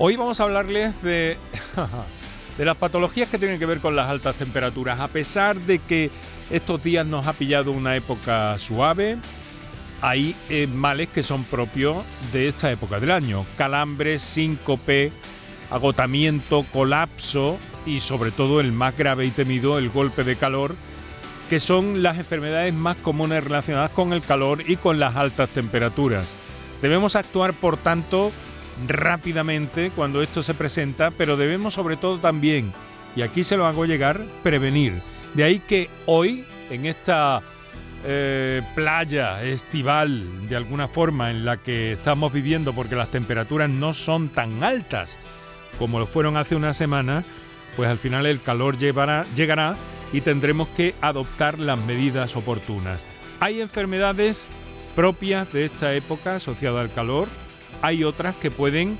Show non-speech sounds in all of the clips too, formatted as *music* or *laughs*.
Hoy vamos a hablarles de, *laughs* de las patologías que tienen que ver con las altas temperaturas. A pesar de que estos días nos ha pillado una época suave, hay eh, males que son propios de esta época del año. Calambres, síncope, agotamiento, colapso y sobre todo el más grave y temido, el golpe de calor, que son las enfermedades más comunes relacionadas con el calor y con las altas temperaturas. Debemos actuar, por tanto, rápidamente cuando esto se presenta, pero debemos sobre todo también, y aquí se lo hago llegar, prevenir. De ahí que hoy, en esta eh, playa estival, de alguna forma, en la que estamos viviendo, porque las temperaturas no son tan altas como lo fueron hace una semana, pues al final el calor llegará y tendremos que adoptar las medidas oportunas. Hay enfermedades propias de esta época asociadas al calor, hay otras que pueden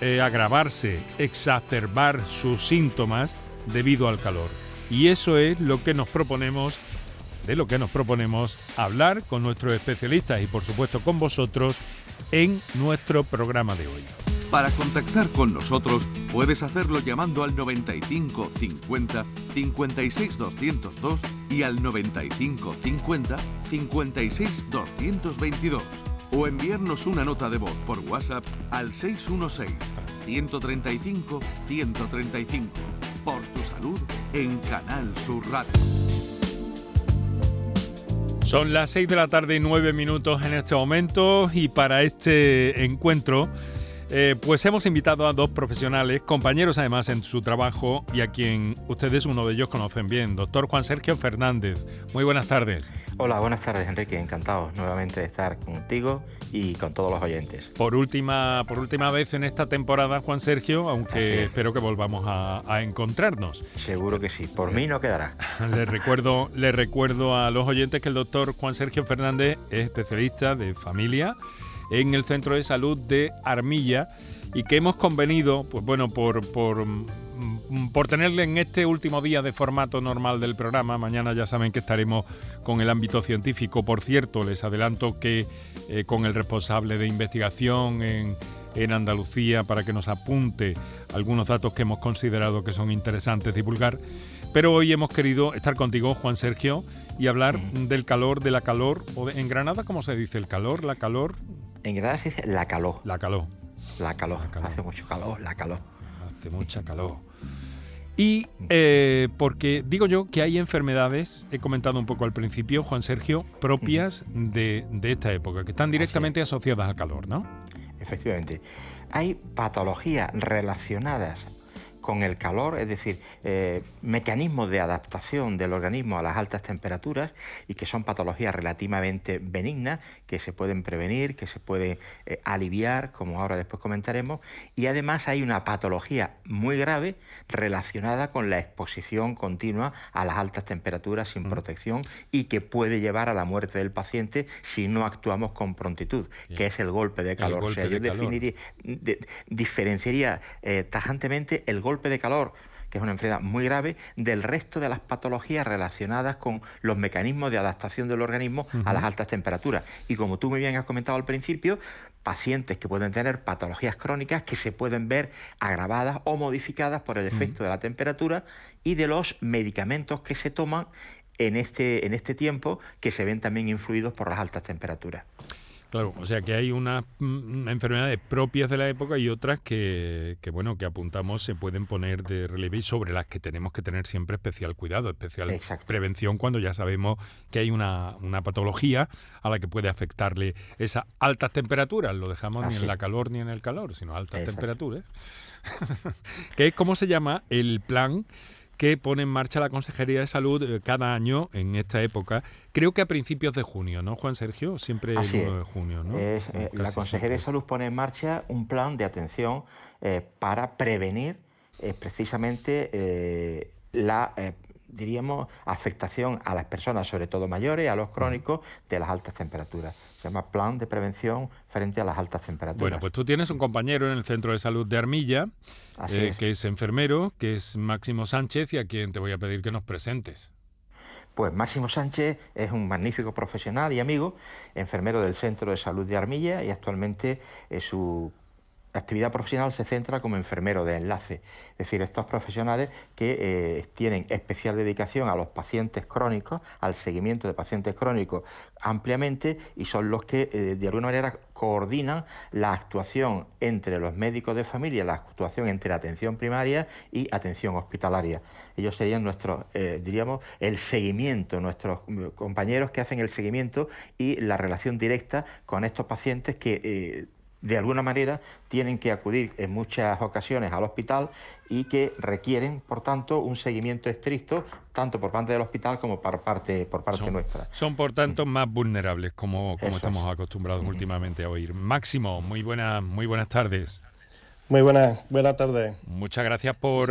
eh, agravarse, exacerbar sus síntomas debido al calor. Y eso es lo que nos proponemos, de lo que nos proponemos hablar con nuestros especialistas y por supuesto con vosotros en nuestro programa de hoy. Para contactar con nosotros puedes hacerlo llamando al 95 50 56 202 y al 95 50 56 222 o enviarnos una nota de voz por WhatsApp al 616-135-135. Por tu salud en Canal Sur Radio. Son las 6 de la tarde y 9 minutos en este momento y para este encuentro eh, pues hemos invitado a dos profesionales, compañeros además en su trabajo y a quien ustedes, uno de ellos, conocen bien, doctor Juan Sergio Fernández. Muy buenas tardes. Hola, buenas tardes Enrique, encantado nuevamente de estar contigo y con todos los oyentes. Por última, por última vez en esta temporada, Juan Sergio, aunque espero que volvamos a, encontrarnos. Seguro que sí, por mí no quedará. *laughs* le recuerdo, le recuerdo a los oyentes que el doctor Juan Sergio Fernández es especialista de familia en el Centro de Salud de Armilla y que hemos convenido, pues bueno, por, por, mm, por tenerle en este último día de formato normal del programa, mañana ya saben que estaremos con el ámbito científico. Por cierto, les adelanto que eh, con el responsable de investigación en, en Andalucía para que nos apunte algunos datos que hemos considerado que son interesantes divulgar. Pero hoy hemos querido estar contigo, Juan Sergio, y hablar del calor, de la calor, o en Granada, ¿cómo se dice? ¿El calor? ¿La calor? En Granada se dice la calor. La calor. La calor. Hace mucho calor, la calor. Hace mucha calor. Y eh, porque digo yo que hay enfermedades, he comentado un poco al principio, Juan Sergio, propias de, esta época, que están directamente asociadas al calor, ¿no? Efectivamente. Hay patologías relacionadas con el calor, es decir, eh, mecanismos de adaptación del organismo a las altas temperaturas y que son patologías relativamente benignas que se pueden prevenir, que se pueden eh, aliviar, como ahora después comentaremos, y además hay una patología muy grave relacionada con la exposición continua a las altas temperaturas sin protección y que puede llevar a la muerte del paciente si no actuamos con prontitud, que es el golpe de calor. o sea, yo definiría, diferenciaría eh, tajantemente el golpe golpe de calor, que es una enfermedad muy grave, del resto de las patologías relacionadas con los mecanismos de adaptación del organismo a las altas temperaturas. Y como tú muy bien has comentado al principio, pacientes que pueden tener patologías crónicas que se pueden ver agravadas o modificadas por el efecto de la temperatura y de los medicamentos que se toman en este, en este tiempo que se ven también influidos por las altas temperaturas. Claro, o sea que hay unas mm, enfermedades propias de la época y otras que, bueno, que apuntamos se pueden poner de relieve y sobre las que tenemos que tener siempre especial cuidado, especial prevención cuando ya sabemos que hay una, patología a la que puede afectarle esas altas temperaturas. Lo dejamos ni en la calor ni en el calor, sino altas temperaturas. *laughs* que es como se llama el plan que pone en marcha la Consejería de Salud eh, cada año en esta época. Creo que a principios de junio, ¿no, Juan Sergio? Siempre el 1 de junio, ¿no? Eh, la Consejería de Salud pone en marcha un plan de atención eh, para prevenir precisamente la diríamos, afectación a las personas, sobre todo mayores, a los crónicos, de las altas temperaturas. Se llama Plan de Prevención frente a las altas temperaturas. Bueno, pues tú tienes un compañero en el Centro de Salud de Armilla, eh, que es enfermero, que es Máximo Sánchez, y a quien te voy a pedir que nos presentes. Pues Máximo Sánchez es un magnífico profesional y amigo, enfermero del Centro de Salud de Armilla y actualmente su actividad profesional se centra como enfermero de enlace, es decir, estos profesionales que eh, tienen especial dedicación a los pacientes crónicos, al seguimiento de pacientes crónicos ampliamente y son los que eh, de alguna manera coordinan la actuación entre los médicos de familia, la actuación entre atención primaria y atención hospitalaria. Ellos serían nuestros, eh, diríamos, el seguimiento, nuestros mm, compañeros que hacen el seguimiento y la relación directa con estos pacientes que de alguna manera tienen que acudir en muchas ocasiones al hospital y que requieren, por tanto, un seguimiento estricto tanto por parte del hospital como por parte, por parte nuestra. Son, por tanto, más vulnerables, como, como estamos acostumbrados últimamente a oír. Máximo, muy, buenas muy buenas tardes. Muy buenas, buenas tardes. Muchas gracias por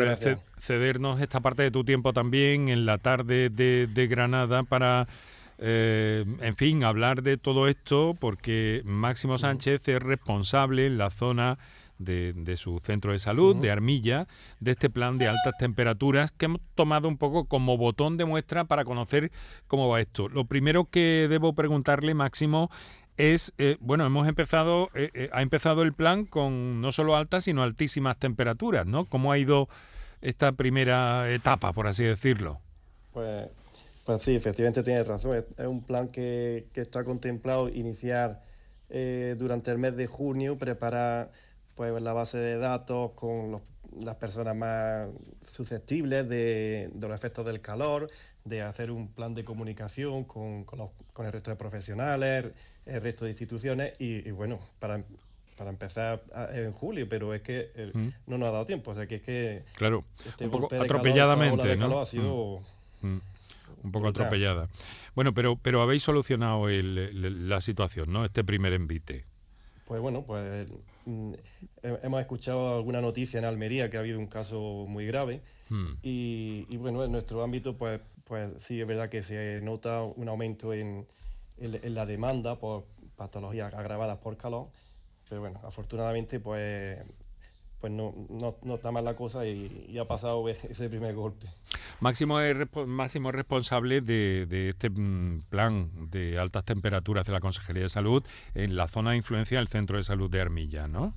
cedernos esta parte de tu tiempo también en la tarde de Granada para eh, en fin, hablar de todo esto porque Máximo Sánchez es responsable en la zona de, su centro de salud, de Armilla, de este plan de altas temperaturas que hemos tomado un poco como botón de muestra para conocer cómo va esto. Lo primero que debo preguntarle, Máximo, es, eh, bueno, hemos empezado, eh, ha empezado el plan con no solo altas, sino altísimas temperaturas, ¿no? ¿Cómo ha ido esta primera etapa, por así decirlo? Pues pues sí, efectivamente tienes razón. Es, un plan que, está contemplado iniciar eh, durante el mes de junio, preparar pues, la base de datos con las personas más susceptibles de, los efectos del calor, de hacer un plan de comunicación con, el resto de profesionales, el resto de instituciones y, bueno, para, para empezar en julio, pero es que eh, mm. no nos ha dado tiempo. O sea que es que. Claro, este un poco atropelladamente. ¿no? ha sido. Mm. Mm un poco atropellada. Bueno, pero, pero habéis solucionado la situación, ¿no? Este primer envite. Pues bueno, pues mm, hemos escuchado alguna noticia en Almería que ha habido un caso muy grave hmm. y, bueno, en nuestro ámbito pues, pues sí es verdad que se nota un aumento en, en la demanda por patologías agravadas por calor, pero bueno, afortunadamente pues pues no, no, está mal la cosa y, ha pasado *laughs* ese primer golpe. Máximo es máximo responsable de, este mm, plan de altas temperaturas de la Consejería de Salud en la zona de influencia del Centro de Salud de Armilla, ¿no?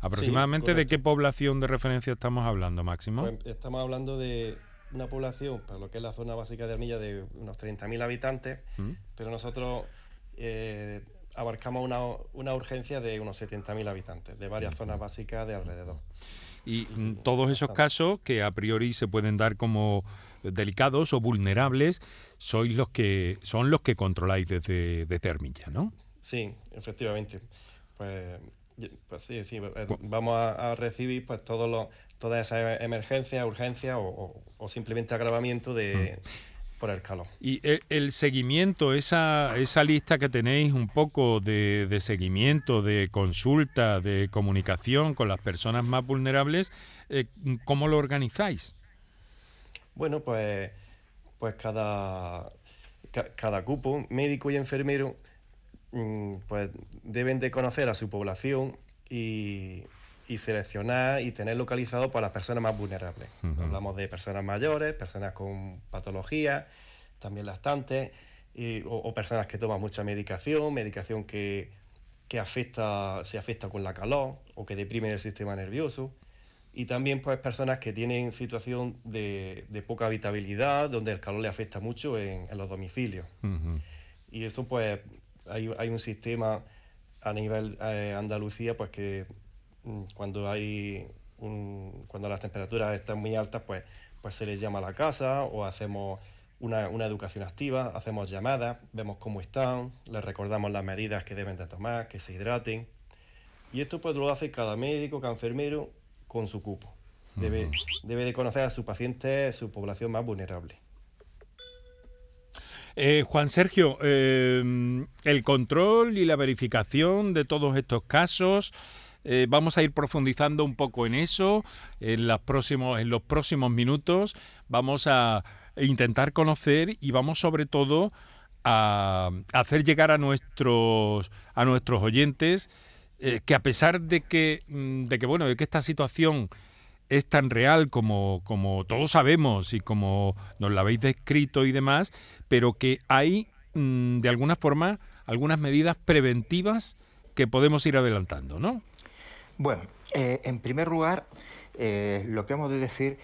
¿Aproximadamente de qué población de referencia estamos hablando, Máximo? Pues estamos hablando de una población, para lo que es la zona básica de Armilla, de unos 30.000 habitantes, ¿Mm? pero nosotros... Eh, abarcamos una, una urgencia de unos 70.000 habitantes, de varias zonas básicas de alrededor. Y todos esos casos que a priori se pueden dar como delicados o vulnerables, sois los que son los que controláis desde, de ¿no? Sí, efectivamente. Pues, pues sí, sí, eh, vamos a, recibir pues todos los, todas esas emergencias, urgencias o, o, simplemente agravamiento de, mm por el calor. Y e, el, seguimiento, esa, esa lista que tenéis un poco de, seguimiento, de consulta, de comunicación con las personas más vulnerables, eh, ¿cómo lo organizáis? Bueno, pues, pues cada, cada cupo, médico y enfermero, mm, pues deben de conocer a su población y, y seleccionar y tener localizado para las personas más vulnerables. Hablamos de personas mayores, personas con patologías, también lactantes, o, personas que toman mucha medicación, medicación que, afecta, se afecta con la calor o que deprime el sistema nervioso. Y también pues personas que tienen situación de, poca habitabilidad, donde el calor le afecta mucho en, los domicilios. Y eso pues hay, un sistema a nivel eh, Andalucía pues que cuando hay cuando las temperaturas están muy altas, pues, pues se les llama a la casa o hacemos una, educación activa, hacemos llamadas, vemos cómo están, les recordamos las medidas que deben de tomar, que se hidraten. Y esto pues lo hace cada médico, cada enfermero con su cupo. Debe, debe de conocer a su paciente, su población más vulnerable. Eh, Juan Sergio, eh, el control y la verificación de todos estos casos, eh, vamos a ir profundizando un poco en eso en, los próximos, en los próximos minutos. Vamos a intentar conocer y vamos sobre todo a hacer llegar a nuestros, a nuestros oyentes eh, que a pesar de que, mm, de que, bueno, de que esta situación es tan real como, como todos sabemos y como nos la habéis descrito y demás, pero que hay mm, de alguna forma algunas medidas preventivas que podemos ir adelantando, ¿no? Bueno, Eh, en primer lugar, eh, lo que hemos de decir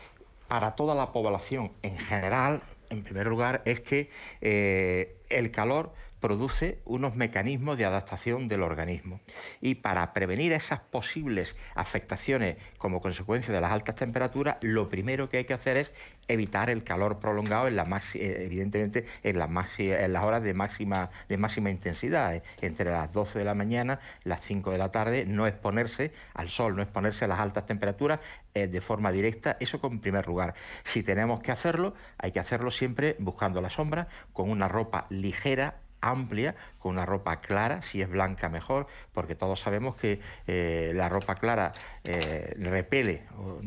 para toda la población en general, en primer lugar, es que eh, el calor produce unos mecanismos de adaptación del organismo. Y para prevenir esas posibles afectaciones como consecuencia de las altas temperaturas, lo primero que hay que hacer es evitar el calor prolongado en la eh, evidentemente en las, horas de máxima, de intensidad, eh, entre las 12 de la mañana, las 5 de la tarde, no exponerse al sol, no exponerse a las altas temperaturas eh, de forma directa, eso en primer lugar. Si tenemos que hacerlo, hay que hacerlo siempre buscando la sombra, con una ropa ligera, amplia, con una ropa clara, si es blanca mejor, porque todos sabemos que eh, la ropa clara eh, repele,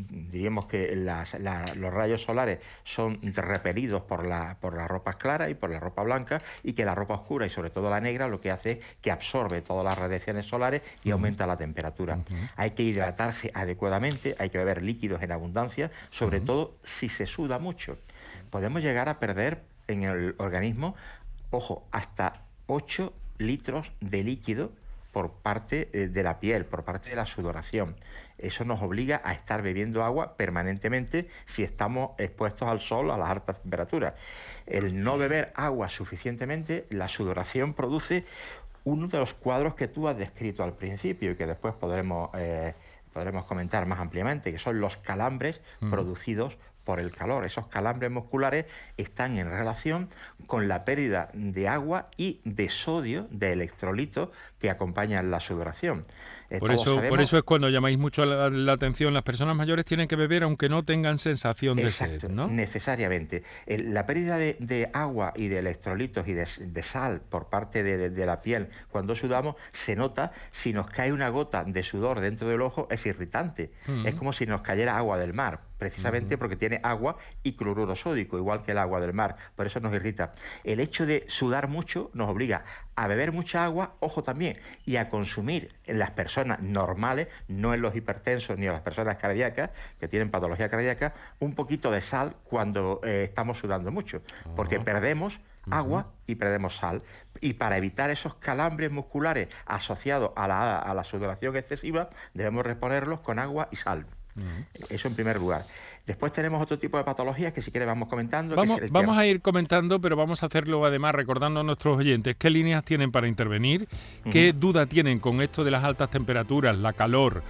diríamos que los rayos solares son repelidos por la, por las ropas claras y por la ropa blanca, y que la ropa oscura y sobre todo la negra lo que hace es que absorbe todas las radiaciones solares y aumenta la temperatura. Hay que hidratarse adecuadamente, hay que beber líquidos en abundancia, sobre todo si se suda mucho. Podemos llegar a perder en el organismo ojo, hasta 8 litros de líquido por parte eh, de la piel, por parte de la sudoración. Eso nos obliga a estar bebiendo agua permanentemente si estamos expuestos al sol a las altas temperaturas. El no beber agua suficientemente, la sudoración produce uno de los cuadros que tú has descrito al principio y que después podremos, eh, podremos comentar más ampliamente, que son los calambres producidos por el calor. Esos calambres musculares están en relación con la pérdida de agua y de sodio, de electrolitos que acompañan la sudoración. Eh, por, eso, por eso es cuando llamáis mucho la, atención, las personas mayores tienen que beber aunque no tengan sensación de sed, ¿no? Necesariamente. la pérdida de, agua y de electrolitos y de, sal por parte de, la piel cuando sudamos se nota si nos cae una gota de sudor dentro del ojo es irritante. Es como si nos cayera agua del mar precisamente porque tiene agua y cloruro sódico, igual que el agua del mar, por eso nos irrita. El hecho de sudar mucho nos obliga a beber mucha agua, ojo también, y a consumir en las personas normales, no en los hipertensos ni en las personas cardíacas, que tienen patología cardíaca, un poquito de sal cuando eh, estamos sudando mucho, porque perdemos agua y perdemos sal. Y para evitar esos calambres musculares asociados a la, a la sudoración excesiva, debemos reponerlos con agua y sal. Eso en primer lugar. Después tenemos otro tipo de patologías que si quieres vamos comentando. Vamos, a ir comentando, pero vamos a hacerlo además recordando a nuestros oyentes qué líneas tienen para intervenir, qué duda tienen con esto de las altas temperaturas, la calor.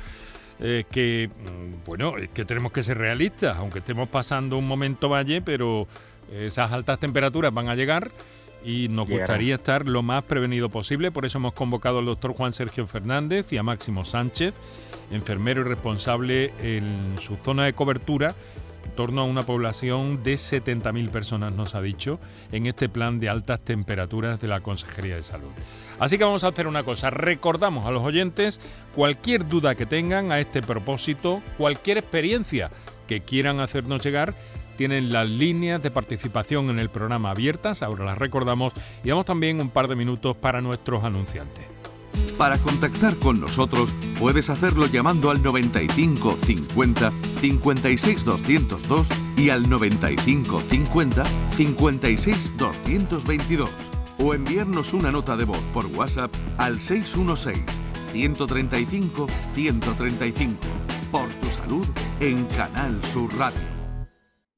Eh, que mm, bueno, que tenemos que ser realistas, aunque estemos pasando un momento valle, pero esas altas temperaturas van a llegar y nos gustaría estar lo más prevenido posible. Por eso hemos convocado al doctor Juan Sergio Fernández y a Máximo Sánchez, enfermero y responsable en su zona de cobertura en torno a una población de 70.000 personas, nos ha dicho, en este plan de altas temperaturas de la Consejería de Salud. Así que vamos a hacer una cosa, recordamos a los oyentes cualquier duda que tengan a este propósito, cualquier experiencia que quieran hacernos llegar, tienen las líneas de participación en el programa abiertas, ahora las recordamos, y damos también un par de minutos para nuestros anunciantes. Para contactar con nosotros puedes hacerlo llamando al 95 50 56 202 y al 95 50 56 222 o enviarnos una nota de voz por WhatsApp al 616 135 135 por tu salud en Canal Sur Radio.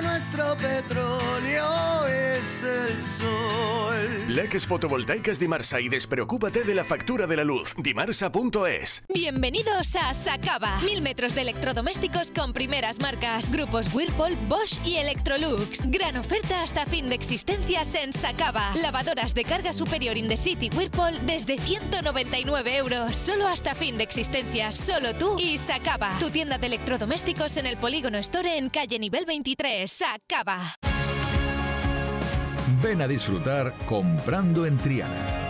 nuestro petróleo es el sol. Leques fotovoltaicas Dimarsa y despreocúpate de la factura de la luz. Dimarsa.es. Bienvenidos a Sacaba. Mil metros de electrodomésticos con primeras marcas. Grupos Whirlpool, Bosch y Electrolux. Gran oferta hasta fin de existencias en Sacaba. Lavadoras de carga superior in the city Whirlpool desde 199 euros. Solo hasta fin de existencias. Solo tú y Sacaba. Tu tienda de electrodomésticos en el Polígono Store en calle nivel 23. Sacaba. Ven a disfrutar comprando en Triana.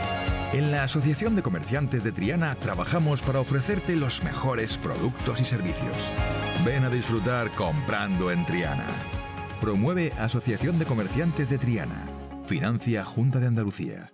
En la Asociación de Comerciantes de Triana trabajamos para ofrecerte los mejores productos y servicios. Ven a disfrutar comprando en Triana. Promueve Asociación de Comerciantes de Triana. Financia Junta de Andalucía.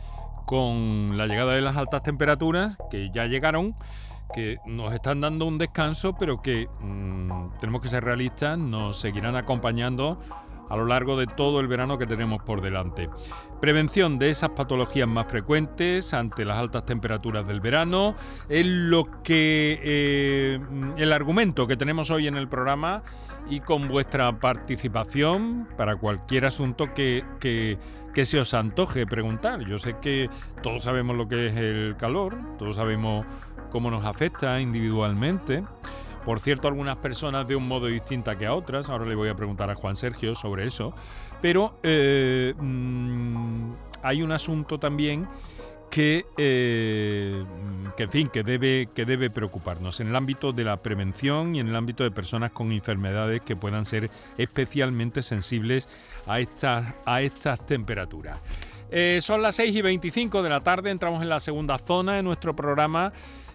con la llegada de las altas temperaturas, que ya llegaron, que nos están dando un descanso, pero que mm, tenemos que ser realistas, nos seguirán acompañando a lo largo de todo el verano que tenemos por delante. Prevención de esas patologías más frecuentes ante las altas temperaturas del verano es lo que eh, el argumento que tenemos hoy en el programa y con vuestra participación para cualquier asunto que, que que se os antoje preguntar. Yo sé que todos sabemos lo que es el calor, todos sabemos cómo nos afecta individualmente. Por cierto, algunas personas de un modo distinto que a otras. Ahora le voy a preguntar a Juan Sergio sobre eso. Pero eh, mm, hay un asunto también que, eh, que, en fin, que debe, que debe preocuparnos en el ámbito de la prevención y en el ámbito de personas con enfermedades que puedan ser especialmente sensibles a estas, a estas temperaturas. Eh, son las 6 y 25 de la tarde, entramos en la segunda zona de nuestro programa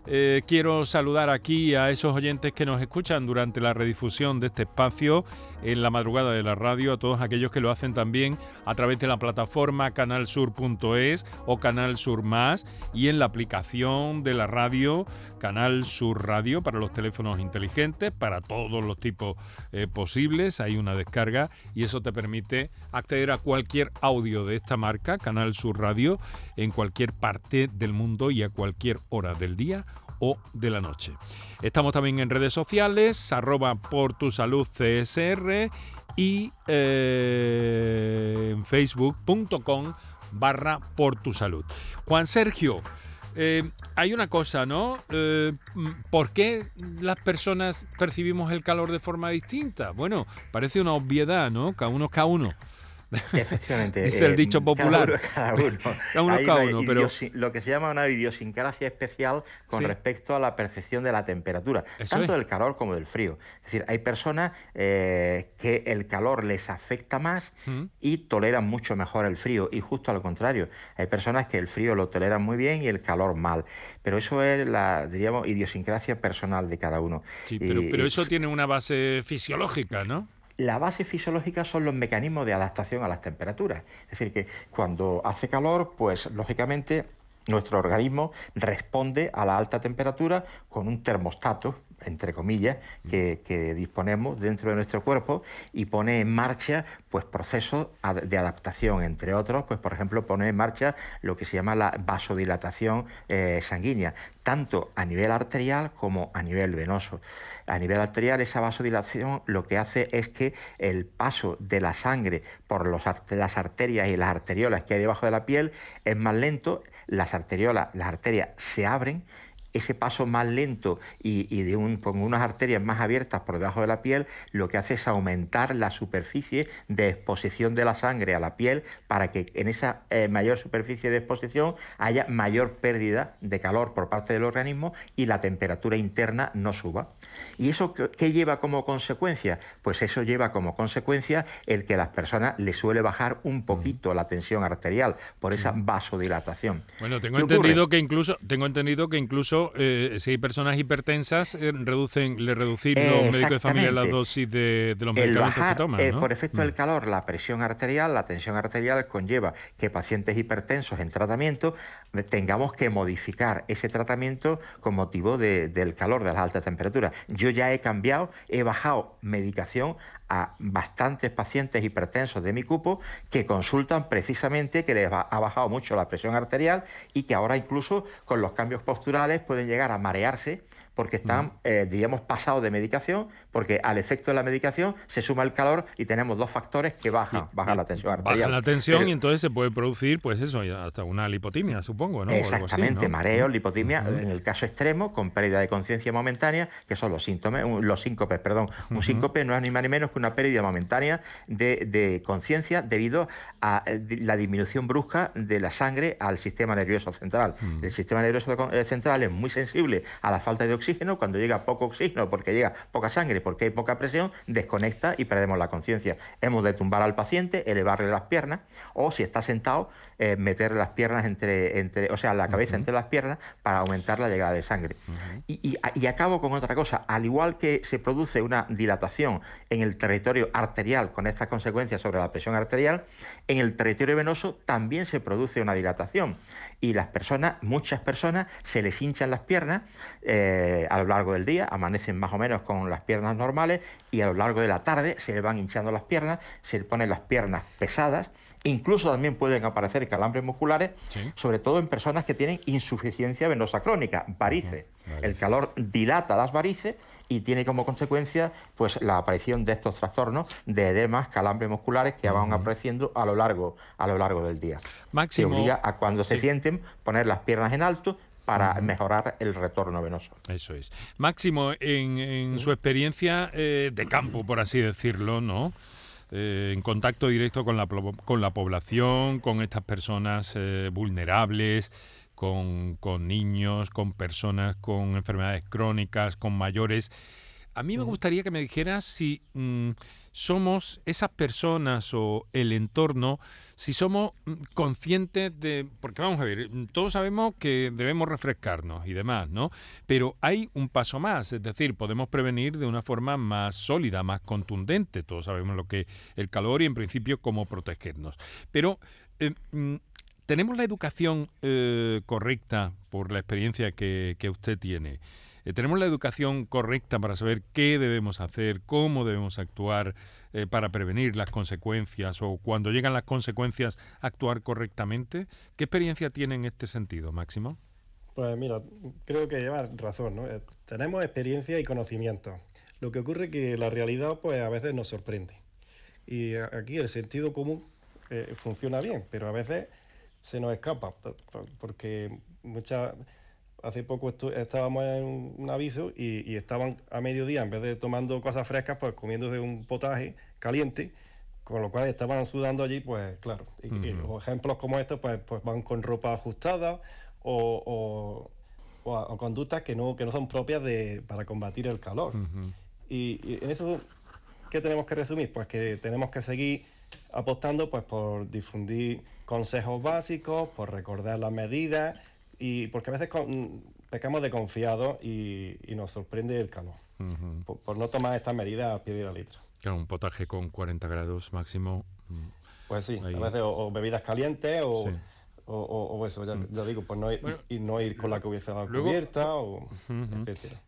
eh, quiero saludar aquí a esos oyentes que nos escuchan durante la redifusión de este espacio en la madrugada de la radio, a todos aquellos que lo hacen también a través de la plataforma canalsur.es o Canal Sur Más y en la aplicación de la radio Canal Sur Radio para los teléfonos inteligentes, para todos los tipos eh, posibles. Hay una descarga y eso te permite acceder a cualquier audio de esta marca, Canal Sur Radio, en cualquier parte del mundo y a cualquier hora del día o de la noche. Estamos también en redes sociales, arroba por tu salud CSR y eh, en facebook.com barra por tu salud. Juan Sergio, eh, hay una cosa, ¿no? Eh, ¿Por qué las personas percibimos el calor de forma distinta? Bueno, parece una obviedad, ¿no? Cada uno, cada uno. Efectivamente. Dice el dicho popular. Cada *laughs* uno, cada uno. cada uno, pero... Lo que se llama una idiosincrasia especial con respecto a la percepción de la temperatura, tanto del calor como del frío. Es decir, hay personas eh, que el calor les afecta más y toleran mucho mejor el frío, y justo al contrario, hay personas que el frío lo toleran muy bien y el calor mal. Pero eso es la, diríamos, idiosincrasia personal de cada uno. Sí, pero, pero eso tiene una base fisiológica, ¿no? La base fisiológica son los mecanismos de adaptación a las temperaturas. Es decir, que cuando hace calor, pues lógicamente nuestro organismo responde a la alta temperatura con un termostato, entre comillas, que, disponemos dentro de nuestro cuerpo y pone en marcha pues, procesos de adaptación, entre otros, pues, por ejemplo, pone en marcha lo que se llama la vasodilatación eh, sanguínea, tanto a nivel arterial como a nivel venoso. A nivel arterial, esa vasodilatación lo que hace es que el paso de la sangre por las arterias y las arteriolas que hay debajo de la piel es más lento, las arteriolas, las arterias se abren ese paso más lento y, de un, con unas arterias más abiertas por debajo de la piel, lo que hace es aumentar la superficie de exposición de la sangre a la piel para que en esa eh, mayor superficie de exposición haya mayor pérdida de calor por parte del organismo y la temperatura interna no suba. ¿Y eso qué lleva como consecuencia? Pues eso lleva como consecuencia el que a las personas les suele bajar un poquito la tensión arterial por esa vasodilatación. Bueno, tengo entendido que incluso tengo entendido que incluso ejemplo, eh, si hay personas hipertensas, eh, reducen, le reducir los médicos de familia la dosis de, los medicamentos que toman. ¿no? por efecto del mm. calor, la presión arterial, la tensión arterial conlleva que pacientes hipertensos en tratamiento tengamos que modificar ese tratamiento con motivo del calor, de las altas temperaturas. Yo ya he cambiado, he bajado medicación a bastantes pacientes hipertensos de mi cupo que consultan precisamente que les ha bajado mucho la presión arterial y que ahora incluso con los cambios posturales pueden llegar a marearse porque están, eh, digamos, pasados de medicación, porque al efecto de la medicación se suma el calor y tenemos dos factores que bajan, bajan la tensión arterial. Bajan la tensión y entonces se puede producir, pues eso, hasta una lipotimia, supongo, ¿no? Exactamente, mareo, lipotimia, en el caso extremo, con pérdida de conciencia momentánea, que son los síntomas, los síncopes, perdón. Un síncope no es ni más ni menos que una pérdida momentánea de, conciencia debido a eh, la disminución brusca de la sangre al sistema nervioso central. Mm. El sistema nervioso eh, central es muy sensible a la falta de oxígeno cuando llega poco oxígeno, porque llega poca sangre, porque hay poca presión, desconecta y perdemos la conciencia. Hemos de tumbar al paciente, elevarle las piernas, o si está sentado, eh, meter las piernas entre, entre, o sea, la cabeza entre las piernas para aumentar la llegada de sangre. y, y, acabo con otra cosa, al igual que se produce una dilatación en el territorio arterial con estas consecuencias sobre la presión arterial, en el territorio venoso también se produce una dilatación y las personas, muchas personas, se les hinchan las piernas eh, a lo largo del día, amanecen más o menos con las piernas normales y a lo largo de la tarde se les van hinchando las piernas, se les ponen las piernas pesadas. Incluso también pueden aparecer calambres musculares, sobre todo en personas que tienen insuficiencia venosa crónica, varices. El calor dilata las varices y tiene como consecuencia pues la aparición de estos trastornos de edemas, calambres musculares que van apareciendo a lo largo a lo largo del día. Máximo. Se obliga a cuando se sienten poner las piernas en alto para mejorar el retorno venoso. Eso es. Máximo, en, su experiencia eh, de campo, por así decirlo, ¿no? Eh, en contacto directo con la, con la población, con estas personas eh, vulnerables, con, niños, con personas con enfermedades crónicas, con mayores. A mí me gustaría que me dijeras si mm, somos esas personas o el entorno, si somos mm, conscientes de, porque vamos a ver, mm, todos sabemos que debemos refrescarnos y demás, ¿no? Pero hay un paso más, es decir, podemos prevenir de una forma más sólida, más contundente, todos sabemos lo que el calor y en principio cómo protegernos. Pero eh, ¿Tenemos la educación eh, correcta por la experiencia que, usted tiene? Eh, ¿Tenemos la educación correcta para saber qué debemos hacer, cómo debemos actuar eh, para prevenir las consecuencias o cuando llegan las consecuencias actuar correctamente? ¿Qué experiencia tiene en este sentido, Máximo? Pues mira, creo que lleva razón, ¿no? Tenemos experiencia y conocimiento. Lo que ocurre es que la realidad pues a veces nos sorprende. Y aquí el sentido común funciona bien, pero a veces se nos escapa, porque muchas hace poco estábamos en un aviso y, estaban a mediodía, en vez de tomando cosas frescas, pues comiéndose un potaje caliente, con lo cual estaban sudando allí, pues claro. Y, ejemplos como estos, pues, pues van con ropa ajustada o, conductas que no, que no son propias de, para combatir el calor. y, y, en eso, ¿qué tenemos que resumir? Pues que tenemos que seguir apostando pues, por difundir consejos básicos, por recordar las medidas y porque a veces pecamos de confiado y, nos sorprende el calor, por, no tomar estas medidas al pie de la letra. Claro, un potaje con 40 grados máximo. Mm, pues sí, a veces o, bebidas calientes o o, eso, ya, mm. digo, pues no ir, y no ir con la cabeza cubierta, o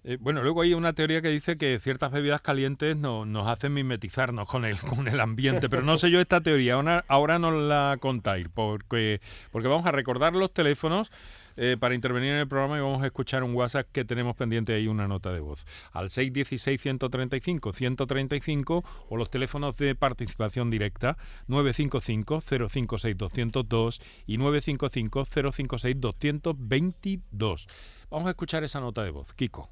eh, bueno, luego hay una teoría que dice que ciertas bebidas calientes no, nos hacen mimetizarnos con el, con el ambiente, pero no sé yo esta teoría, ahora, ahora nos la contáis, porque, porque vamos a recordar los teléfonos eh, para intervenir en el programa y vamos a escuchar un WhatsApp que tenemos pendiente ahí, una nota de voz. Al 616-135-135 o los teléfonos de participación directa 955-056-202 y 955-056-222. Vamos a escuchar esa nota de voz. Kiko.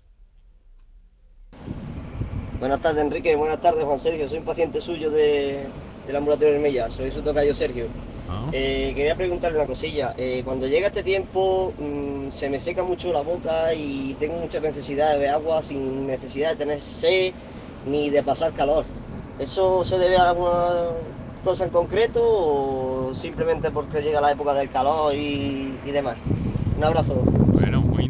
Buenas tardes, Enrique. Buenas tardes, Juan Sergio. Soy un paciente suyo de, del ambulatorio de Mella. Soy su tocayo Sergio. Ah. Eh, quería preguntarle una cosilla. Eh, cuando llega este tiempo mm, se me seca mucho la boca y tengo mucha necesidad de agua sin necesidad de tener sed ni de pasar calor. ¿Eso se debe a alguna cosa en concreto o simplemente porque llega la época del calor y, demás? Un abrazo.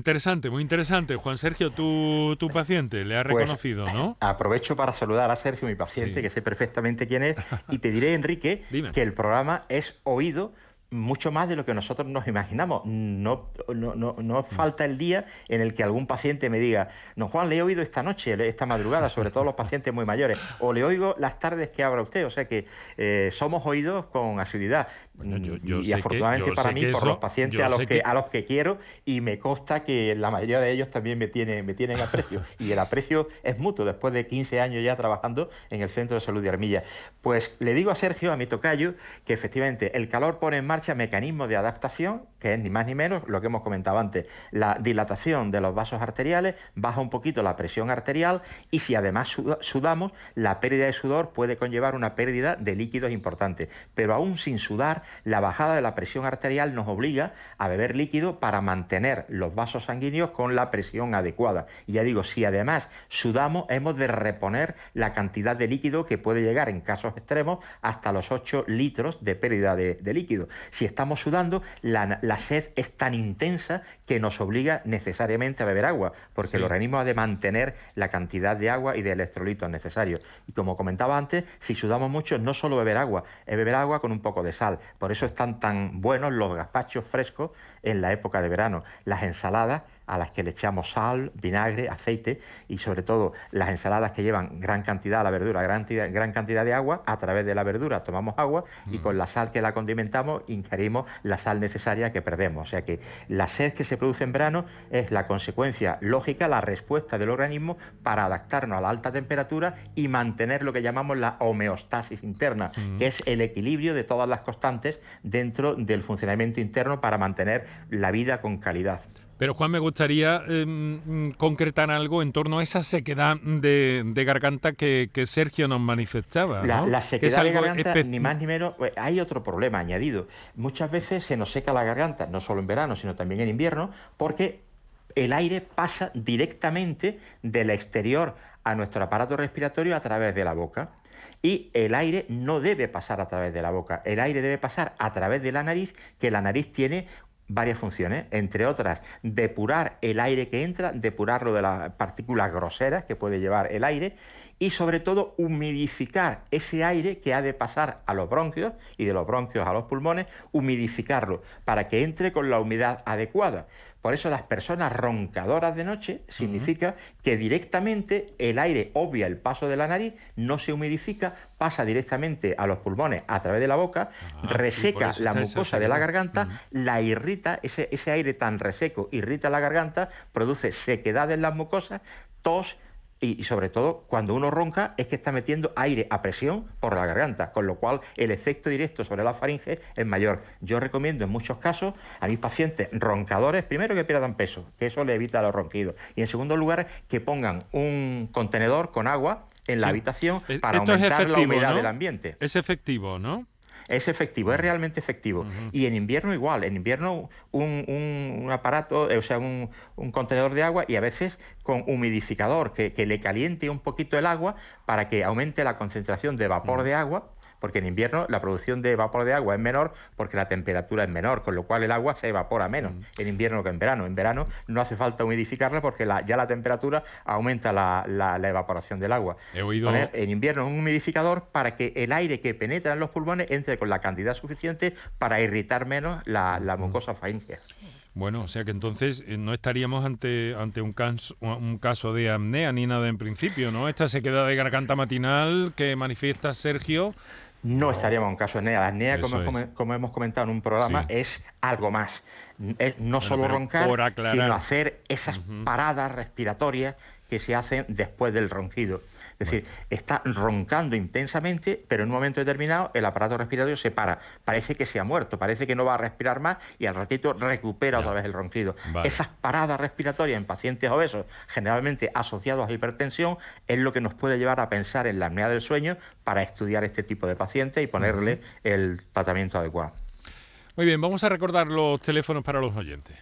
Interesante, muy interesante. Juan Sergio, tu, tu paciente le ha Pues, reconocido, ¿no? Aprovecho para saludar a Sergio, mi paciente, Sí. que sé perfectamente quién es, y te diré, *laughs* Enrique, Dime. que el programa es oído mucho más de lo que nosotros nos imaginamos. No, no, no, no Mm. falta el día en el que algún paciente me diga, no Juan, le he oído esta noche, esta madrugada, sobre todo los pacientes muy mayores, o le oigo las tardes que habla usted. O sea que eh, somos oídos con asiduidad. Bueno, yo- yo y que- afortunadamente yo para mí, que por los pacientes a los que, que- a los que quiero, y me consta que la mayoría de ellos también me tienen, me tienen aprecio. *laughs* Y el aprecio es mutuo después de 15 años ya trabajando en el Centro de Salud de Armilla. Pues le digo a Sergio, a mi tocayo, que efectivamente el calor pone en marcha mecanismos de adaptación, que es ni más ni menos lo que hemos comentado antes, la dilatación de los vasos arteriales, baja un poquito la presión arterial y si además suda- sudamos, la pérdida de sudor puede conllevar una pérdida de líquidos importante. Pero aún sin sudar, la bajada de la presión arterial nos obliga a beber líquido para mantener los vasos sanguíneos con la presión adecuada. Y ya digo, si además sudamos, hemos de reponer la cantidad de líquido que puede llegar en casos extremos hasta los 8 litros de pérdida de, de líquido. Si estamos sudando, la, la sed es tan intensa que nos obliga necesariamente a beber agua, porque Sí. el organismo ha de mantener la cantidad de agua y de electrolitos necesarios. Y como comentaba antes, si sudamos mucho, no solo beber agua, es beber agua con un poco de sal. Por eso están tan buenos los gazpachos frescos en la época de verano. Las ensaladas a las que le echamos sal, vinagre, aceite y sobre todo las ensaladas que llevan gran cantidad de la verdura, gran, gran cantidad de agua, a través de la verdura tomamos agua y con la sal que la condimentamos ingerimos la sal necesaria que perdemos. O sea que la sed que se produce en verano es la consecuencia lógica, la respuesta del organismo para adaptarnos a la alta temperatura y mantener lo que llamamos la homeostasis interna, que es el equilibrio de todas las constantes dentro del funcionamiento interno para mantener la vida con calidad. Pero Juan, me gustaría eh, mm, concretar algo en torno a esa sequedad de, de garganta que, que Sergio nos manifestaba. La, ¿no? la Que es sequedad de algo garganta, ni más ni menos, pues, hay otro problema añadido. Muchas veces se nos seca la garganta, no solo en verano, sino también en invierno, porque el aire pasa directamente del exterior a nuestro aparato respiratorio a través de la boca. Y el aire no debe pasar a través de la boca, el aire debe pasar a través de la nariz, que la nariz tiene varias funciones, entre otras, depurar el aire que entra, depurarlo de las partículas groseras que puede llevar el aire y sobre todo humidificar ese aire que ha de pasar a los bronquios y de los bronquios a los pulmones, humidificarlo para que entre con la humedad adecuada. Por eso las personas roncadoras de noche significa que directamente el aire obvia el paso de la nariz, no se humidifica, pasa directamente a los pulmones a través de la boca, Ah, reseca la mucosa de la garganta, la irrita, ese, ese aire tan reseco irrita la garganta, produce sequedad en las mucosas, tos y, y sobre todo cuando uno ronca es que está metiendo aire a presión por la garganta, con lo cual el efecto directo sobre la faringe es mayor. Yo recomiendo en muchos casos a mis pacientes roncadores, primero que pierdan peso, que eso le evita los ronquidos, y en segundo lugar que pongan un contenedor con agua en la Sí. habitación Eh, para esto aumentar la humedad ¿no? del ambiente. Es efectivo, ¿no? Es efectivo, es realmente efectivo. Y en invierno igual, en invierno un, un- un aparato, eh, o sea, un, un contenedor de agua y a veces con humidificador que, que le caliente un poquito el agua para que aumente la concentración de vapor de agua, porque en invierno la producción de vapor de agua es menor porque la temperatura es menor, con lo cual el agua se evapora menos en invierno que en verano. En verano no hace falta humidificarla porque la- ya la temperatura aumenta la, la- la evaporación del agua. He oído- Poner en invierno un humidificador para que el aire que penetra en los pulmones entre con la cantidad suficiente para irritar menos la, la mucosa faríngea. Bueno, o sea que entonces eh, no estaríamos ante, ante un, caso, un caso de apnea ni nada en principio, ¿no? Esta sequedad de garganta matinal que manifiesta Sergio. No estaríamos en un caso de apnea. La Eso como, es. como- como hemos comentado en un programa, Sí. es algo más. Es no solo roncar, sino hacer esas paradas respiratorias que se hacen después del ronquido. Es decir, está roncando intensamente, pero en un momento determinado el aparato respiratorio se para. Parece que se ha muerto, parece que no va a respirar más y al ratito recupera otra vez el ronquido. Vale. Esas paradas respiratorias en pacientes obesos, generalmente asociados a hipertensión, es lo que nos puede llevar a pensar en la apnea del sueño para estudiar este tipo de pacientes y ponerle el tratamiento adecuado. Muy bien, vamos a recordar los teléfonos para los oyentes.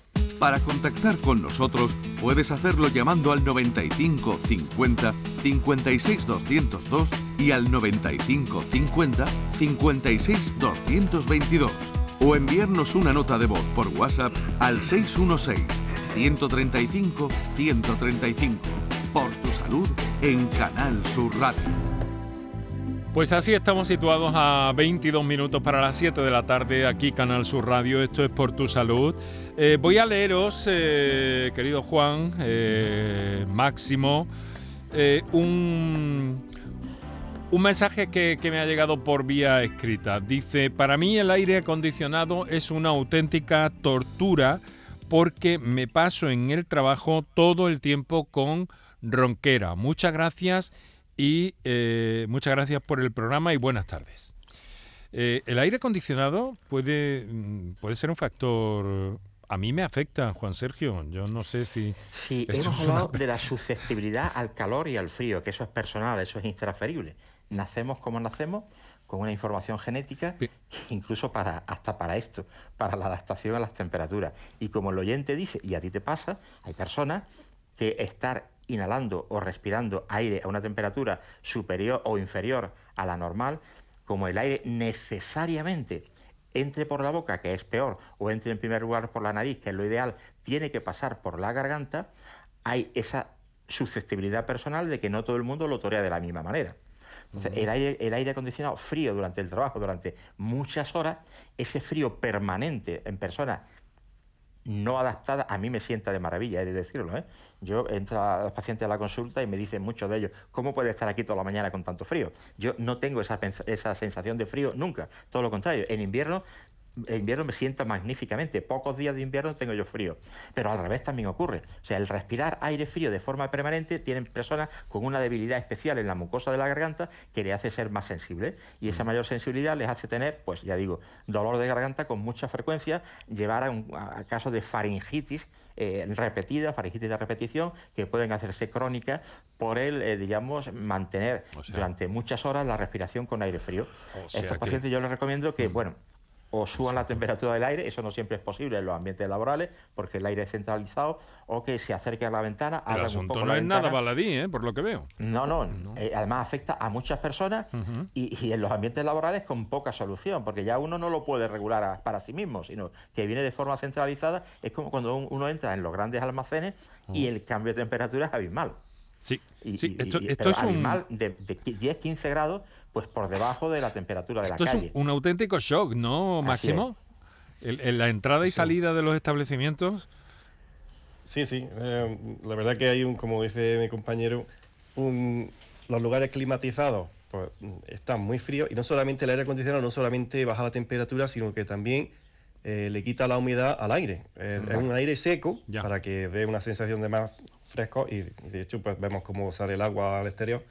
Para contactar con nosotros puedes hacerlo llamando al 95 50 56 202 y al 95 50 56 222 o enviarnos una nota de voz por WhatsApp al 616 135 135. Por tu salud en Canal Sur Radio. Pues así estamos situados a 22 minutos para las 7 de la tarde aquí Canal Sur Radio. Esto es por tu salud. Eh, voy a leeros, eh, querido Juan, eh, Máximo, un, un mensaje que, que, me ha llegado por vía escrita. Dice, para mí el aire acondicionado es una auténtica tortura porque me paso en el trabajo todo el tiempo con ronquera. Muchas gracias y muchas gracias por el programa y buenas tardes. El aire acondicionado puede, mm, puede ser un factor... A mí me afecta, Juan Sergio. Yo no sé si... Sí, hemos hablado *laughs* de la susceptibilidad al calor y al frío, que eso es personal, eso es intransferible. Nacemos como nacemos, con una información genética, incluso para, hasta para esto, para la adaptación a las temperaturas. Y como el oyente dice, y a ti te pasa, hay personas que estar inhalando o respirando aire a una temperatura superior o inferior a la normal, como el aire necesariamente entre por la boca, que es peor, o entre en primer lugar por la nariz, que es lo ideal, tiene que pasar por la garganta, hay esa susceptibilidad personal de que no todo el mundo lo torea de la misma manera. Entonces, el, aire, el aire acondicionado frío durante el trabajo, durante muchas horas, ese frío permanente en personas no adaptada, a mí me sienta de maravilla, he de decirlo. ¿eh? Yo entro a los pacientes a la consulta y me dicen muchos de ellos, ¿cómo puede estar aquí toda la mañana con tanto frío? Yo no tengo esa, esa sensación de frío nunca, todo lo contrario. En invierno el invierno me sienta magníficamente. Pocos días de invierno tengo yo frío. Pero al revés también ocurre. O sea, el respirar aire frío de forma permanente tienen personas con una debilidad especial en la mucosa de la garganta que le hace ser más sensible. Y esa mm. mayor sensibilidad les hace tener, pues ya digo, dolor de garganta con mucha frecuencia, llevar a, casos de faringitis eh, repetida, faringitis de repetición, que pueden hacerse crónicas por el, eh, digamos, mantener durante muchas horas la respiración con aire frío. Estos pacientes yo les recomiendo que, mm. bueno, o suban la temperatura del aire, eso no siempre es posible en los ambientes laborales porque el aire es centralizado, o que se acerque a la ventana. El asunto no es nada baladí, ¿eh? por lo que veo. No, no, eh, además afecta a muchas personas y, en los ambientes laborales con poca solución, porque ya uno no lo puede regular para sí mismo, sino que viene de forma centralizada, es como cuando uno entra en los grandes almacenes y el cambio de temperatura es abismal. Sí, sí. esto, es un... de, de 10-15 grados pues por debajo de la temperatura de la calle. Esto es un, auténtico shock, ¿no, Máximo? En la entrada y salida de los establecimientos. Sí, sí. Eh, la verdad que hay un, como dice mi compañero, un, los lugares climatizados pues, están muy fríos y no solamente el aire acondicionado no solamente baja la temperatura, sino que también eh, le quita la humedad al aire. Eh, es un aire seco para que dé una sensación de más fresco y de hecho pues vemos cómo sale el agua al exterior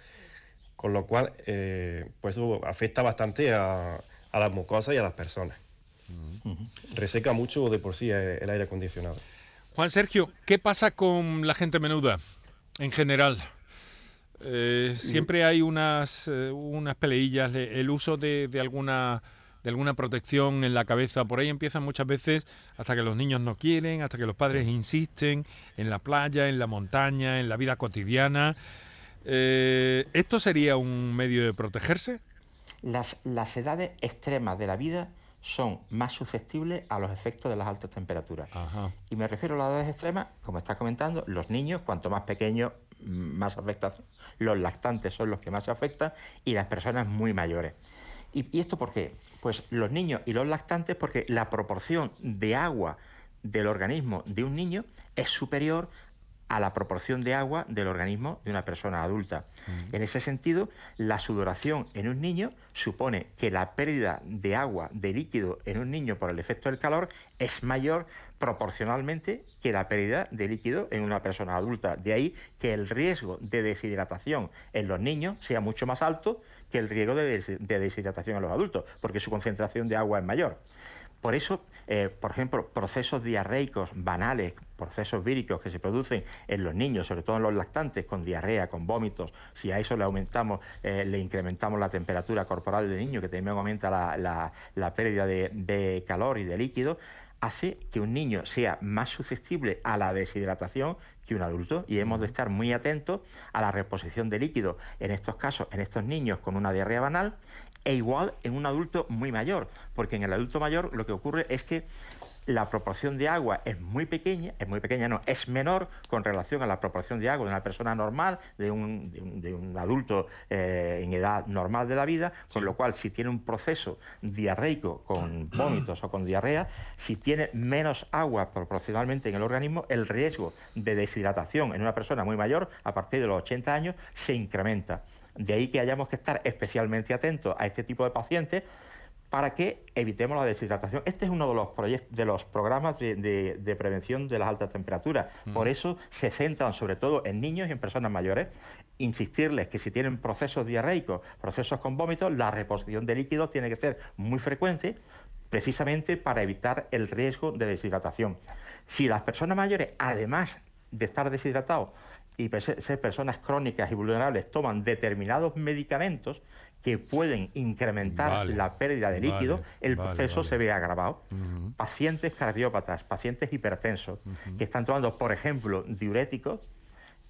con lo cual eh, pues afecta bastante a, a las mucosas y a las personas. Reseca mucho de por sí el aire acondicionado. Juan Sergio, ¿qué pasa con la gente menuda en general? Eh, siempre hay unas, eh, unas peleillas, el uso de, de, alguna de alguna protección en la cabeza. Por ahí empiezan muchas veces hasta que los niños no quieren, hasta que los padres insisten en la playa, en la montaña, en la vida cotidiana. Eh, ¿Esto sería un medio de protegerse? Las, las edades extremas de la vida son más susceptibles a los efectos de las altas temperaturas. Y me refiero a las edades extremas, como está comentando, los niños, cuanto más pequeños, más afectación. Los lactantes son los que más se afectan y las personas muy mayores. ¿Y, ¿Y, esto por qué? Pues los niños y los lactantes porque la proporción de agua del organismo de un niño es superior a la proporción de agua del organismo de una persona adulta. En ese sentido, la sudoración en un niño supone que la pérdida de agua, de líquido en un niño por el efecto del calor es mayor proporcionalmente que la pérdida de líquido en una persona adulta. De ahí que el riesgo de deshidratación en los niños sea mucho más alto que el riesgo de, deshidratación en los adultos, porque su concentración de agua es mayor. Por eso, eh, por ejemplo, procesos diarreicos banales, procesos víricos que se producen en los niños, sobre todo en los lactantes, con diarrea, con vómitos, si a eso le aumentamos, eh, le incrementamos la temperatura corporal del niño, que también aumenta la, pérdida de, calor y de líquido, hace que un niño sea más susceptible a la deshidratación que un adulto. Y hemos de estar muy atentos a la reposición de líquido en estos casos, en estos niños con una diarrea banal e igual en un adulto muy mayor, porque en el adulto mayor lo que ocurre es que la proporción de agua es muy pequeña, es muy pequeña, no, es menor con relación a la proporción de agua de una persona normal, de un, de un, adulto eh, en edad normal de la vida, con lo cual si tiene un proceso diarreico con *clears throat* vómitos o con diarrea, si tiene menos agua proporcionalmente en el organismo, el riesgo de deshidratación en una persona muy mayor, a partir de los 80 años, se incrementa. De ahí que hayamos que estar especialmente atentos a este tipo de pacientes para que evitemos la deshidratación. Este es uno de los, de los programas de, prevención de las altas temperaturas. Por eso se centran sobre todo en niños y en personas mayores. Insistirles que si tienen procesos diarreicos, procesos con vómitos, la reposición de líquidos tiene que ser muy frecuente precisamente para evitar el riesgo de deshidratación. Si las personas mayores, además de estar deshidratados, y ser personas crónicas y vulnerables toman determinados medicamentos que pueden incrementar la pérdida de líquido, el proceso se ve agravado. Pacientes cardiópatas, pacientes hipertensos, que están tomando, por ejemplo, diuréticos,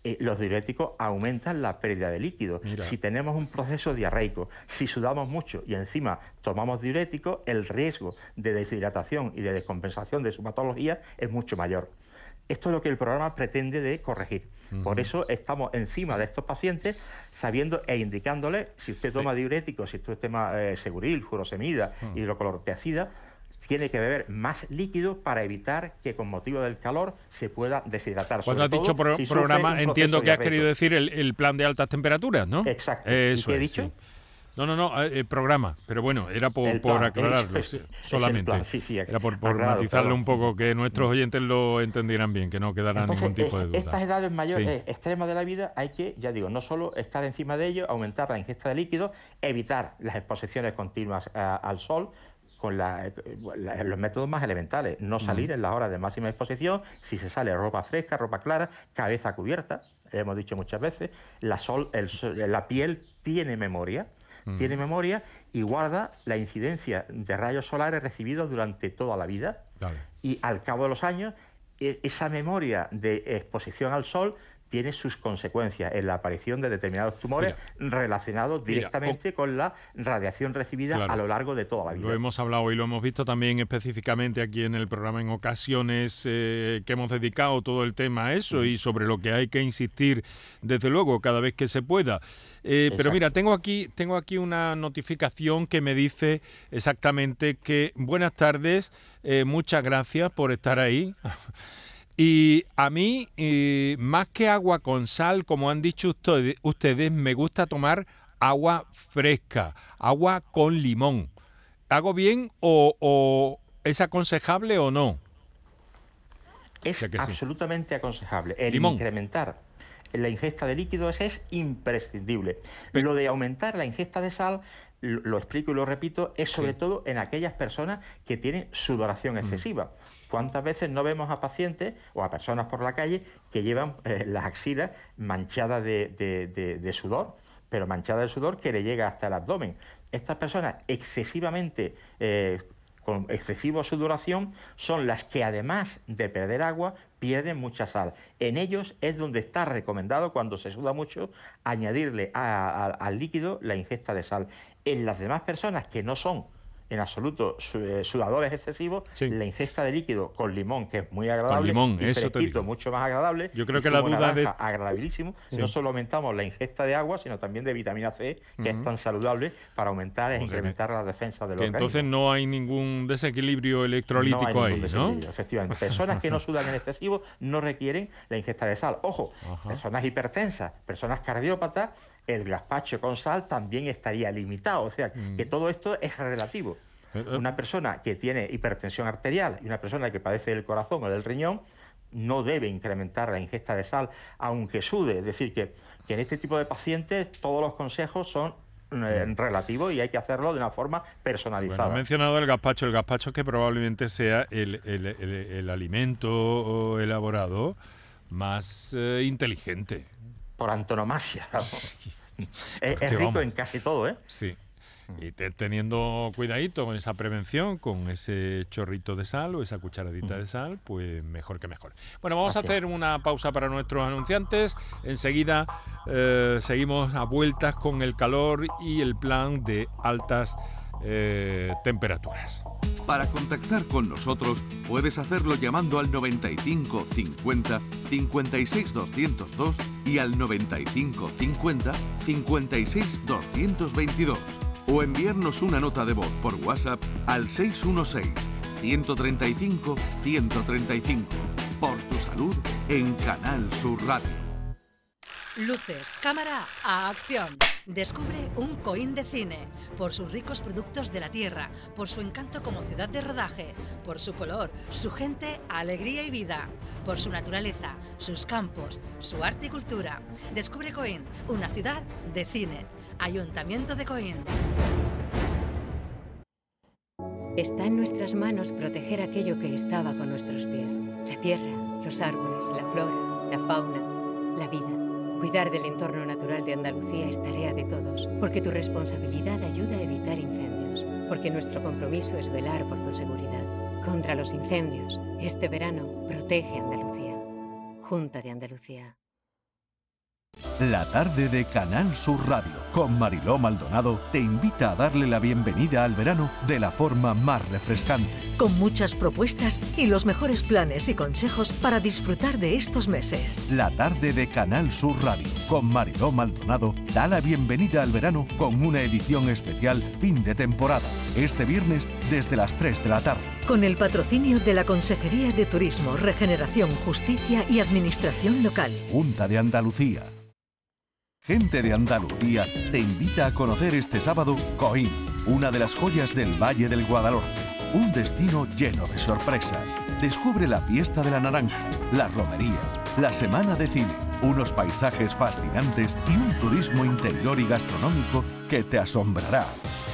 eh, los diuréticos aumentan la pérdida de líquido. Si tenemos un proceso diarreico, si sudamos mucho y encima tomamos diuréticos, el riesgo de deshidratación y de descompensación de su patología es mucho mayor. Esto es lo que el programa pretende de corregir. Por eso estamos encima de estos pacientes sabiendo e indicándoles si usted toma diuréticos, si usted toma eh, seguril, furosemida, uh hidrocloropeacida, tiene que beber más líquido para evitar que con motivo del calor se pueda deshidratar. Cuando has dicho programa, entiendo que has querido decir el, plan de altas temperaturas, ¿no? Exacto. Eso ¿Y he dicho? No, no, no, el eh, programa, pero bueno, era por, aclararlo solamente. era por, matizarlo un poco, que nuestros oyentes lo entendieran bien, que no quedara ningún tipo de eh, duda. Estas edades mayores eh, extremas de la vida hay que, ya digo, no solo estar encima de ellos, aumentar la ingesta de líquidos, evitar las exposiciones continuas al sol, con los métodos más elementales. No salir en las horas de máxima exposición, si se sale ropa fresca, ropa clara, cabeza cubierta, hemos dicho muchas veces, la, sol, la piel tiene memoria tiene memoria y guarda la incidencia de rayos solares recibidos durante toda la vida. Y al cabo de los años, e, esa memoria de exposición al sol tiene sus consecuencias en la aparición de determinados tumores relacionados directamente con la radiación recibida a lo largo de toda la vida. Lo hemos hablado y lo hemos visto también específicamente aquí en el programa en ocasiones eh, que hemos dedicado todo el tema a eso y sobre lo que hay que insistir desde luego cada vez que se pueda. Eh, pero mira, tengo aquí, tengo aquí una notificación que me dice exactamente que buenas tardes, eh, muchas gracias por estar ahí. *laughs* Y a mí, eh, más que agua con sal, como han dicho ustedes, me gusta tomar agua fresca, agua con limón. ¿Hago bien o, es aconsejable o no? Es absolutamente aconsejable. El incrementar la ingesta de líquidos es imprescindible. Pero lo de aumentar la ingesta de sal lo explico y lo repito, es sobre todo en aquellas personas que tienen sudoración excesiva. ¿Cuántas veces no vemos a pacientes o a personas por la calle que llevan eh, las axilas manchadas de, sudor, pero manchadas de sudor que le llega hasta el abdomen? Estas personas excesivamente eh, con excesiva sudoración son las que además de perder agua pierden mucha sal. En ellos es donde está recomendado cuando se suda mucho añadirle al líquido la ingesta de sal. En las demás personas que no son en absoluto eh, sudadores excesivos, la ingesta de líquido con limón, que es muy agradable, con limón, y eso mucho más agradable. Yo creo que la duda de agradabilísimo. No solo aumentamos la ingesta de agua, sino también de vitamina C, que es tan saludable para aumentar e incrementar la defensa de los Entonces no hay ningún desequilibrio electrolítico ahí, ¿no? Efectivamente. Personas que no *laughs* sudan en excesivo no requieren la ingesta de sal. Ojo, personas hipertensas, personas cardiópatas el gazpacho con sal también estaría limitado. O sea, mm. que todo esto es relativo. Eh, eh. Una persona que tiene hipertensión arterial y una persona que padece del corazón o del riñón no debe incrementar la ingesta de sal, aunque sude. Es decir, que, en este tipo de pacientes todos los consejos son eh, mm. relativos y hay que hacerlo de una forma personalizada. Bueno, mencionado el gazpacho, el gazpacho que probablemente sea el, alimento elaborado más inteligente por antonomasia. *laughs* es, rico en casi todo, ¿eh? Sí. Y teniendo cuidadito con esa prevención, con ese chorrito de sal o esa cucharadita de sal, pues mejor que mejor. Bueno, vamos a hacer una pausa para nuestros anunciantes. Enseguida eh, seguimos a vueltas con el calor y el plan de altas eh, temperaturas. Para contactar con nosotros puedes hacerlo llamando al 95 50 56 202 y al 95 50 56 222 o enviarnos una nota de voz por WhatsApp al 616 135 135. Por tu salud en Canal Sur Radio. Luces, cámara, a acción. Descubre un Coín de cine por sus ricos productos de la tierra, por su encanto como ciudad de rodaje, por su color, su gente, alegría y vida, por su naturaleza, sus campos, su arte y cultura. Descubre Coín, una ciudad de cine. Ayuntamiento de Coín. Está en nuestras manos proteger aquello que estaba con nuestros pies. La tierra, los árboles, la flora, la fauna, la vida. Cuidar del entorno natural de Andalucía es tarea de todos, porque tu responsabilidad ayuda a evitar incendios, porque nuestro compromiso es velar por tu seguridad. Contra los incendios, este verano protege Andalucía. Junta de Andalucía. La tarde de Canal Sur Radio con Mariló Maldonado te invita a darle la bienvenida al verano de la forma más refrescante. Con muchas propuestas y los mejores planes y consejos para disfrutar de estos meses. La tarde de Canal Sur Radio con Mariló Maldonado da la bienvenida al verano con una edición especial fin de temporada. Este viernes desde las 3 de la tarde. Con el patrocinio de la Consejería de Turismo, Regeneración, Justicia y Administración Local. Junta de Andalucía. Gente de Andalucía te invita a conocer este sábado Coín, una de las joyas del Valle del Guadalhorce. Un destino lleno de sorpresas. Descubre la fiesta de la naranja, la romería, la semana de cine, unos paisajes fascinantes y un turismo interior y gastronómico que te asombrará.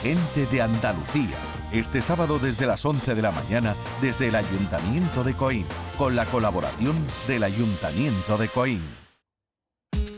Gente de Andalucía. Este sábado desde las 11 de la mañana desde el Ayuntamiento de Coín, con la colaboración del Ayuntamiento de Coín.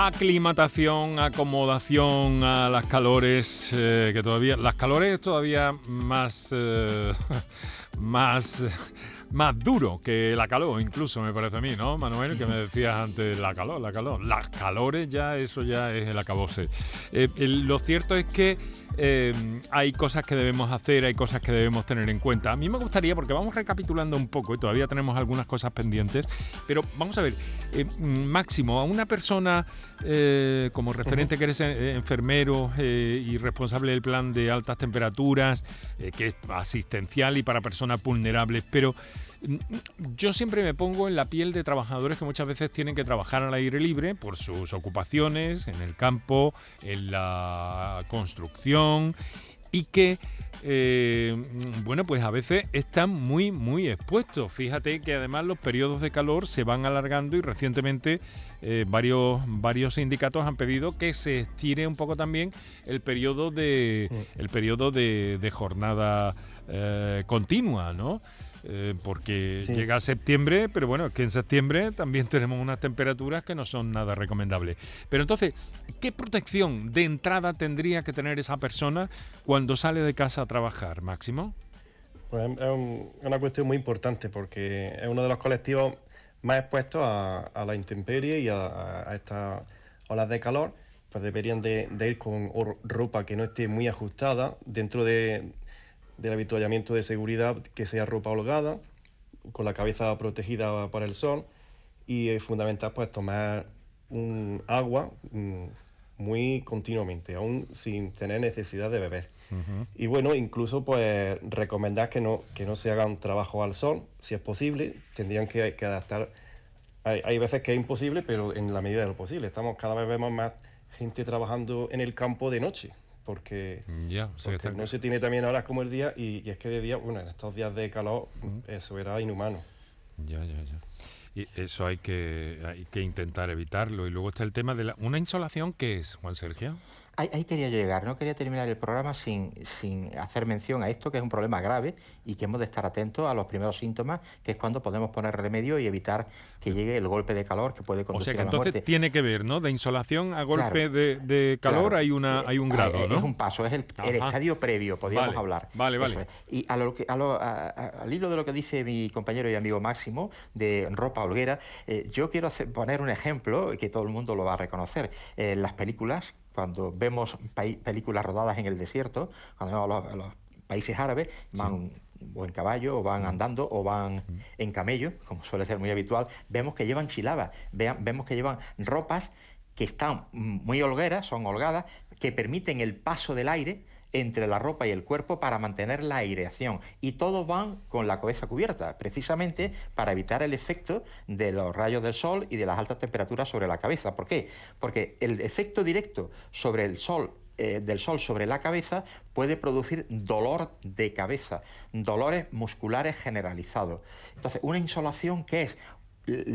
Aclimatación, acomodación a las calores, eh, que todavía, las calores todavía más, eh, *laughs* más, más duro que la calor, incluso me parece a mí, ¿no, Manuel? Que me decías antes, la calor, la calor. Las calores ya, eso ya es el acabose. Eh, lo cierto es que eh, hay cosas que debemos hacer, hay cosas que debemos tener en cuenta. A mí me gustaría, porque vamos recapitulando un poco y todavía tenemos algunas cosas pendientes, pero vamos a ver, eh, Máximo, a una persona como referente que eres enfermero y responsable del plan de altas temperaturas, que es asistencial y para personas vulnerables, pero yo siempre me pongo en la piel de trabajadores que muchas veces tienen que trabajar al aire libre por sus ocupaciones, en el campo, en la construcción y que eh, bueno, pues a veces están muy, muy expuestos. Fíjate que además los periodos de calor se van alargando y recientemente eh, varios, varios sindicatos han pedido que se estire un poco también el periodo de, el periodo de, jornada eh, continua, ¿no? Eh, porque llega septiembre, pero bueno, es que en septiembre también *laughs* tenemos unas temperaturas que no son nada recomendables. Pero entonces, ¿qué protección de entrada tendría que tener esa persona cuando sale de casa a trabajar, Máximo? Pues es una cuestión muy importante porque es uno de los colectivos más expuestos a, la intemperie y a, estas olas de calor, pues deberían de, de ir con ropa que no esté muy ajustada dentro de, del habituallamiento de seguridad que sea ropa holgada, con la cabeza protegida para el sol y es fundamental pues tomar un agua mm, muy continuamente, aún sin tener necesidad de beber. Y bueno, incluso pues recomendar que no, que no se haga un trabajo al sol, si es posible, tendrían que, adaptar. Hay, hay, veces que es imposible, pero en la medida de lo posible. Estamos cada vez vemos más gente trabajando en el campo de noche porque, ya, no se tiene también horas como el día y, es que de día, bueno, en estos días de calor eso era inhumano. Ya, ya, ya. Y eso hay que, hay que intentar evitarlo. Y luego está el tema de la, una insolación que es, Juan Sergio. Ahí, quería llegar, no quería terminar el programa sin, sin hacer mención a esto, que es un problema grave y que hemos de estar atentos a los primeros síntomas, que es cuando podemos poner remedio y evitar que llegue el golpe de calor que puede conducir o sea que a entonces tiene que ver, ¿no? De insolación a golpe de, calor hay una hay un grado, ¿no? Es un paso, es el, estadio previo, podríamos hablar. Vale, vale. Y a lo que, al hilo de lo que dice mi compañero y amigo Máximo de ropa holguera, eh, yo quiero poner un ejemplo que todo el mundo lo va a reconocer. En las películas cuando vemos películas rodadas en el desierto, cuando vemos a los, países árabes, van o en caballo, o van andando, o van en camello, como suele ser muy habitual, vemos que llevan chilabas, vemos que llevan ropas que están muy holgueras, son holgadas, que permiten el paso del aire entre la ropa y el cuerpo para mantener la aireación. Y todos van con la cabeza cubierta, precisamente para evitar el efecto de los rayos del sol y de las altas temperaturas sobre la cabeza. ¿Por qué? Porque el efecto directo sobre el sol eh, del sol sobre la cabeza puede producir dolor de cabeza, dolores musculares generalizados. Entonces, una insolación que es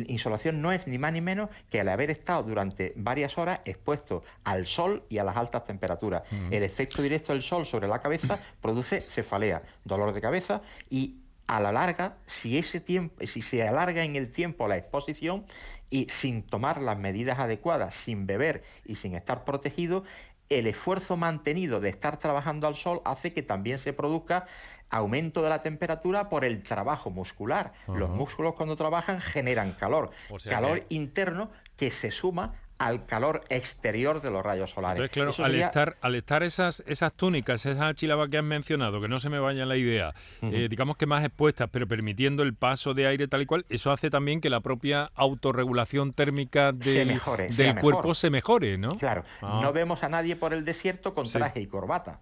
insolación no es ni más ni menos que el haber estado durante varias horas expuesto al sol y a las altas temperaturas. El efecto directo del sol sobre la cabeza *laughs* produce cefalea, dolor de cabeza y a la larga, si ese tiempo, si se alarga en el tiempo la exposición y sin tomar las medidas adecuadas, sin beber y sin estar protegido, el esfuerzo mantenido de estar trabajando al sol hace que también se produzca aumento de la temperatura por el trabajo muscular. Los músculos cuando trabajan generan calor, calor interno que se suma al calor exterior de los rayos solares. Entonces, claro, al, estar, al estar esas, esas túnicas, esas chilabas que has mencionado, que no se me vaya la idea, eh, digamos que más expuestas, pero permitiendo el paso de aire tal y cual, eso hace también que la propia autorregulación térmica del, del cuerpo se mejore, ¿no? Claro, ah. no vemos a nadie por el desierto con traje y corbata,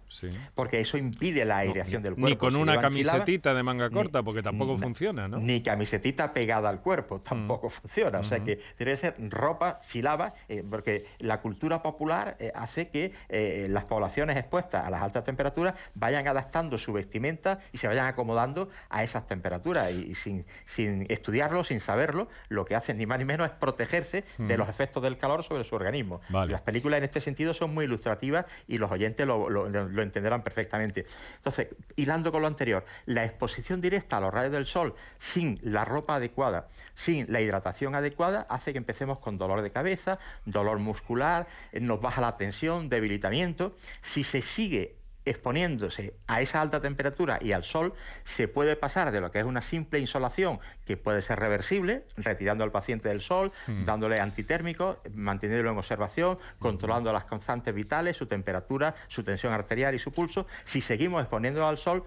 porque eso impide la aireación del cuerpo. Ni con una camisetita de manga corta, porque tampoco funciona, ¿no? Ni camisetita pegada al cuerpo, tampoco mm. funciona. O sea que debe ser ropa, chilaba, eh, porque la cultura popular eh, hace que eh, las poblaciones expuestas a las altas temperaturas vayan adaptando su vestimenta y se vayan acomodando a esas temperaturas y, sin, sin, estudiarlo, sin saberlo, lo que hacen ni más ni menos es protegerse de mm. los efectos del calor sobre su organismo. Las películas en este sentido son muy ilustrativas y los oyentes lo, lo entenderán perfectamente. Entonces, hilando con lo anterior, la exposición directa a los rayos del sol sin la ropa adecuada, sin la hidratación adecuada, hace que empecemos con dolor de cabeza, dolor muscular, eh, nos baja la tensión, debilitamiento. Si se sigue exponiéndose a esa alta temperatura y al sol, se puede pasar de lo que es una simple insolación, que puede ser reversible, retirando al paciente del sol, hmm. dándole antitérmico, manteniéndolo en observación, controlando las constantes vitales, su temperatura, su tensión arterial y su pulso. Si seguimos exponiéndolo al sol,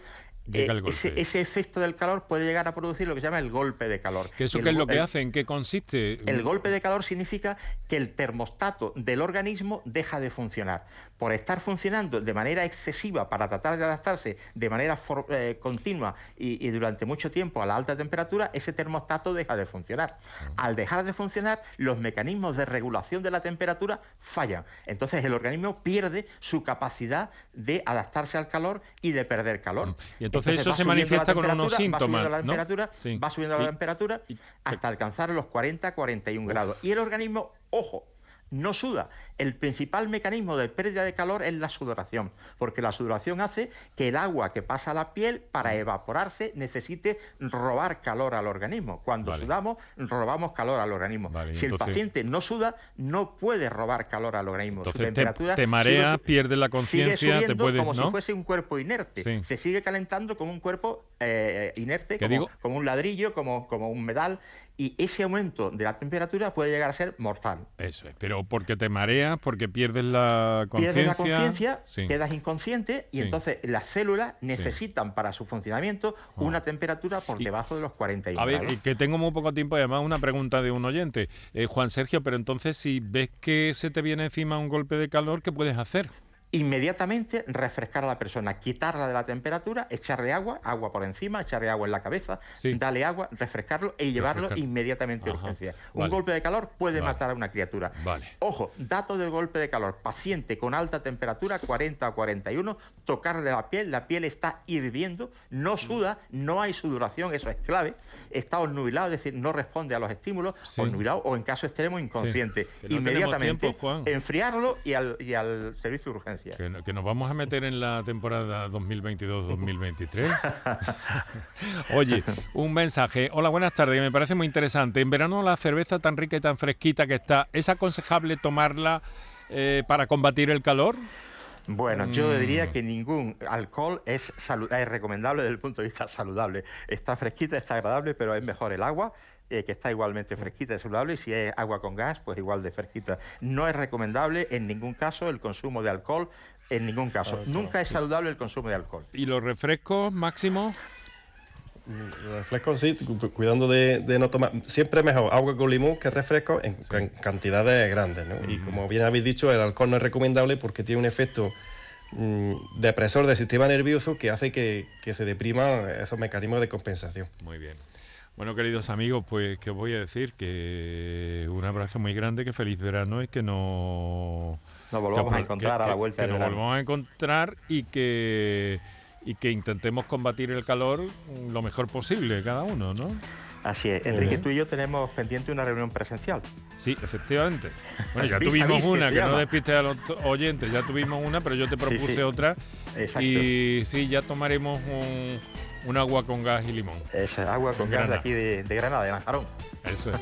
eh, ese, efecto del calor puede llegar a producir lo que se llama el golpe de calor. ¿Eso qué es lo que hace? ¿En qué consiste? El golpe de calor significa que el termostato del organismo deja de funcionar. Por estar funcionando de manera excesiva para tratar de adaptarse de manera eh, continua y, durante mucho tiempo a la alta temperatura, ese termostato deja de funcionar. Ah. Al dejar de funcionar, los mecanismos de regulación de la temperatura fallan. Entonces el organismo pierde su capacidad de adaptarse al calor y de perder calor. Mm. Entonces, eso se manifiesta con unos síntomas. Va subiendo la temperatura, va subiendo la temperatura hasta alcanzar los 40-41 grados. Y el organismo, ojo, no suda. El principal mecanismo de pérdida de calor es la sudoración, porque la sudoración hace que el agua que pasa a la piel para mm. evaporarse necesite robar calor al organismo. Cuando sudamos, robamos calor al organismo. si el paciente no suda, no puede robar calor al organismo. Su temperatura te, marea, pierde la conciencia, te puedes, como si fuese un cuerpo inerte. Se sigue calentando como un cuerpo eh, inerte, como, como, un ladrillo, como, como un medal y ese aumento de la temperatura puede llegar a ser mortal. Eso es, pero porque te mareas, porque pierdes la conciencia. Pierdes la conciencia, quedas inconsciente y entonces las células necesitan para su funcionamiento ah. una temperatura por debajo de los 41 A ver, que tengo muy poco tiempo, además una pregunta de un oyente. Eh, Juan Sergio, pero entonces si ves que se te viene encima un golpe de calor, ¿qué puedes hacer? Inmediatamente refrescar a la persona, quitarla de la temperatura, echarle agua, agua por encima, echarle agua en la cabeza, darle agua, refrescarlo y llevarlo inmediatamente a urgencia. Un golpe de calor puede matar a una criatura. Ojo, dato del golpe de calor, paciente con alta temperatura, 40 a 41, tocarle la piel, la piel está hirviendo, no suda, no hay sudoración, eso es clave, está osnubilado, es decir, no responde a los estímulos, osnubilado o en caso extremo inconsciente. Inmediatamente enfriarlo y al, y al servicio de urgencia. Que, nos vamos a meter en la temporada 2022-2023. *laughs* Oye, un mensaje. Hola, buenas tardes. Me parece muy interesante. En verano la cerveza tan rica y tan fresquita que está, ¿es aconsejable tomarla eh, para combatir el calor? Bueno, yo mm. diría que ningún alcohol es, es recomendable desde el punto de vista saludable. Está fresquita, está agradable, pero es mejor el agua. Eh, que está igualmente fresquita y saludable, y si es agua con gas, pues igual de fresquita. No es recomendable en ningún caso el consumo de alcohol, en ningún caso. Nunca es saludable el consumo de alcohol. ¿Y los refrescos, Máximo? Los refrescos, sí, cuidando de, no tomar. Siempre mejor agua con limón que refresco en, cantidades grandes. ¿no? Y como bien habéis dicho, el alcohol no es recomendable porque tiene un efecto mm, depresor del sistema nervioso que hace que, que se depriman esos mecanismos de compensación. Muy bien. Bueno, queridos amigos, pues que os voy a decir que un abrazo muy grande, que feliz verano y que no... Nos volvamos a encontrar a la vuelta que, nos volvamos a encontrar y que, y que intentemos combatir el calor lo mejor posible cada uno, ¿no? Así es. Enrique, tú y yo tenemos pendiente una reunión presencial. Sí, efectivamente. Bueno, ya *laughs* tuvimos una, que no despiste a los oyentes, ya tuvimos una, pero yo te propuse otra. Exacto. Y sí, ya tomaremos un un agua con gas y limón. Eso, agua con gas de aquí de, Granada, de Manjarón. Eso es.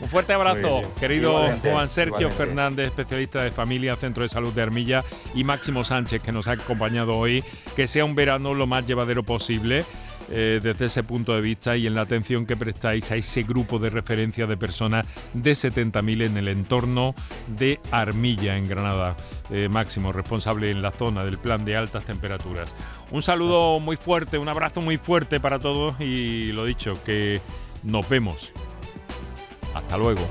Un fuerte abrazo, querido Juan Sergio Fernández, especialista de familia, Centro de Salud de Armilla, y Máximo Sánchez, que nos ha acompañado hoy. Que sea un verano lo más llevadero posible. Eh, desde ese punto de vista y en la atención que prestáis a ese grupo de referencia de personas de 70.000 en el entorno de Armilla, en Granada, eh, máximo responsable en la zona del plan de altas temperaturas. Un saludo muy fuerte, un abrazo muy fuerte para todos y lo dicho, que nos vemos. Hasta luego.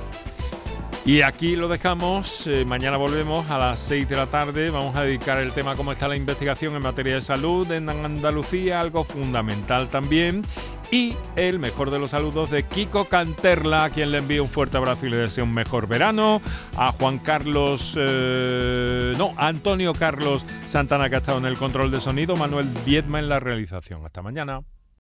Y aquí lo dejamos, eh, mañana volvemos a las 6 de la tarde, vamos a dedicar el tema cómo está la investigación en materia de salud en Andalucía, algo fundamental también. Y el mejor de los saludos de Kiko Canterla, a quien le envío un fuerte abrazo y le deseo un mejor verano. A Juan Carlos, eh, no, a Antonio Carlos Santana, que ha estado en el control de sonido. Manuel Viedma en la realización. Hasta mañana.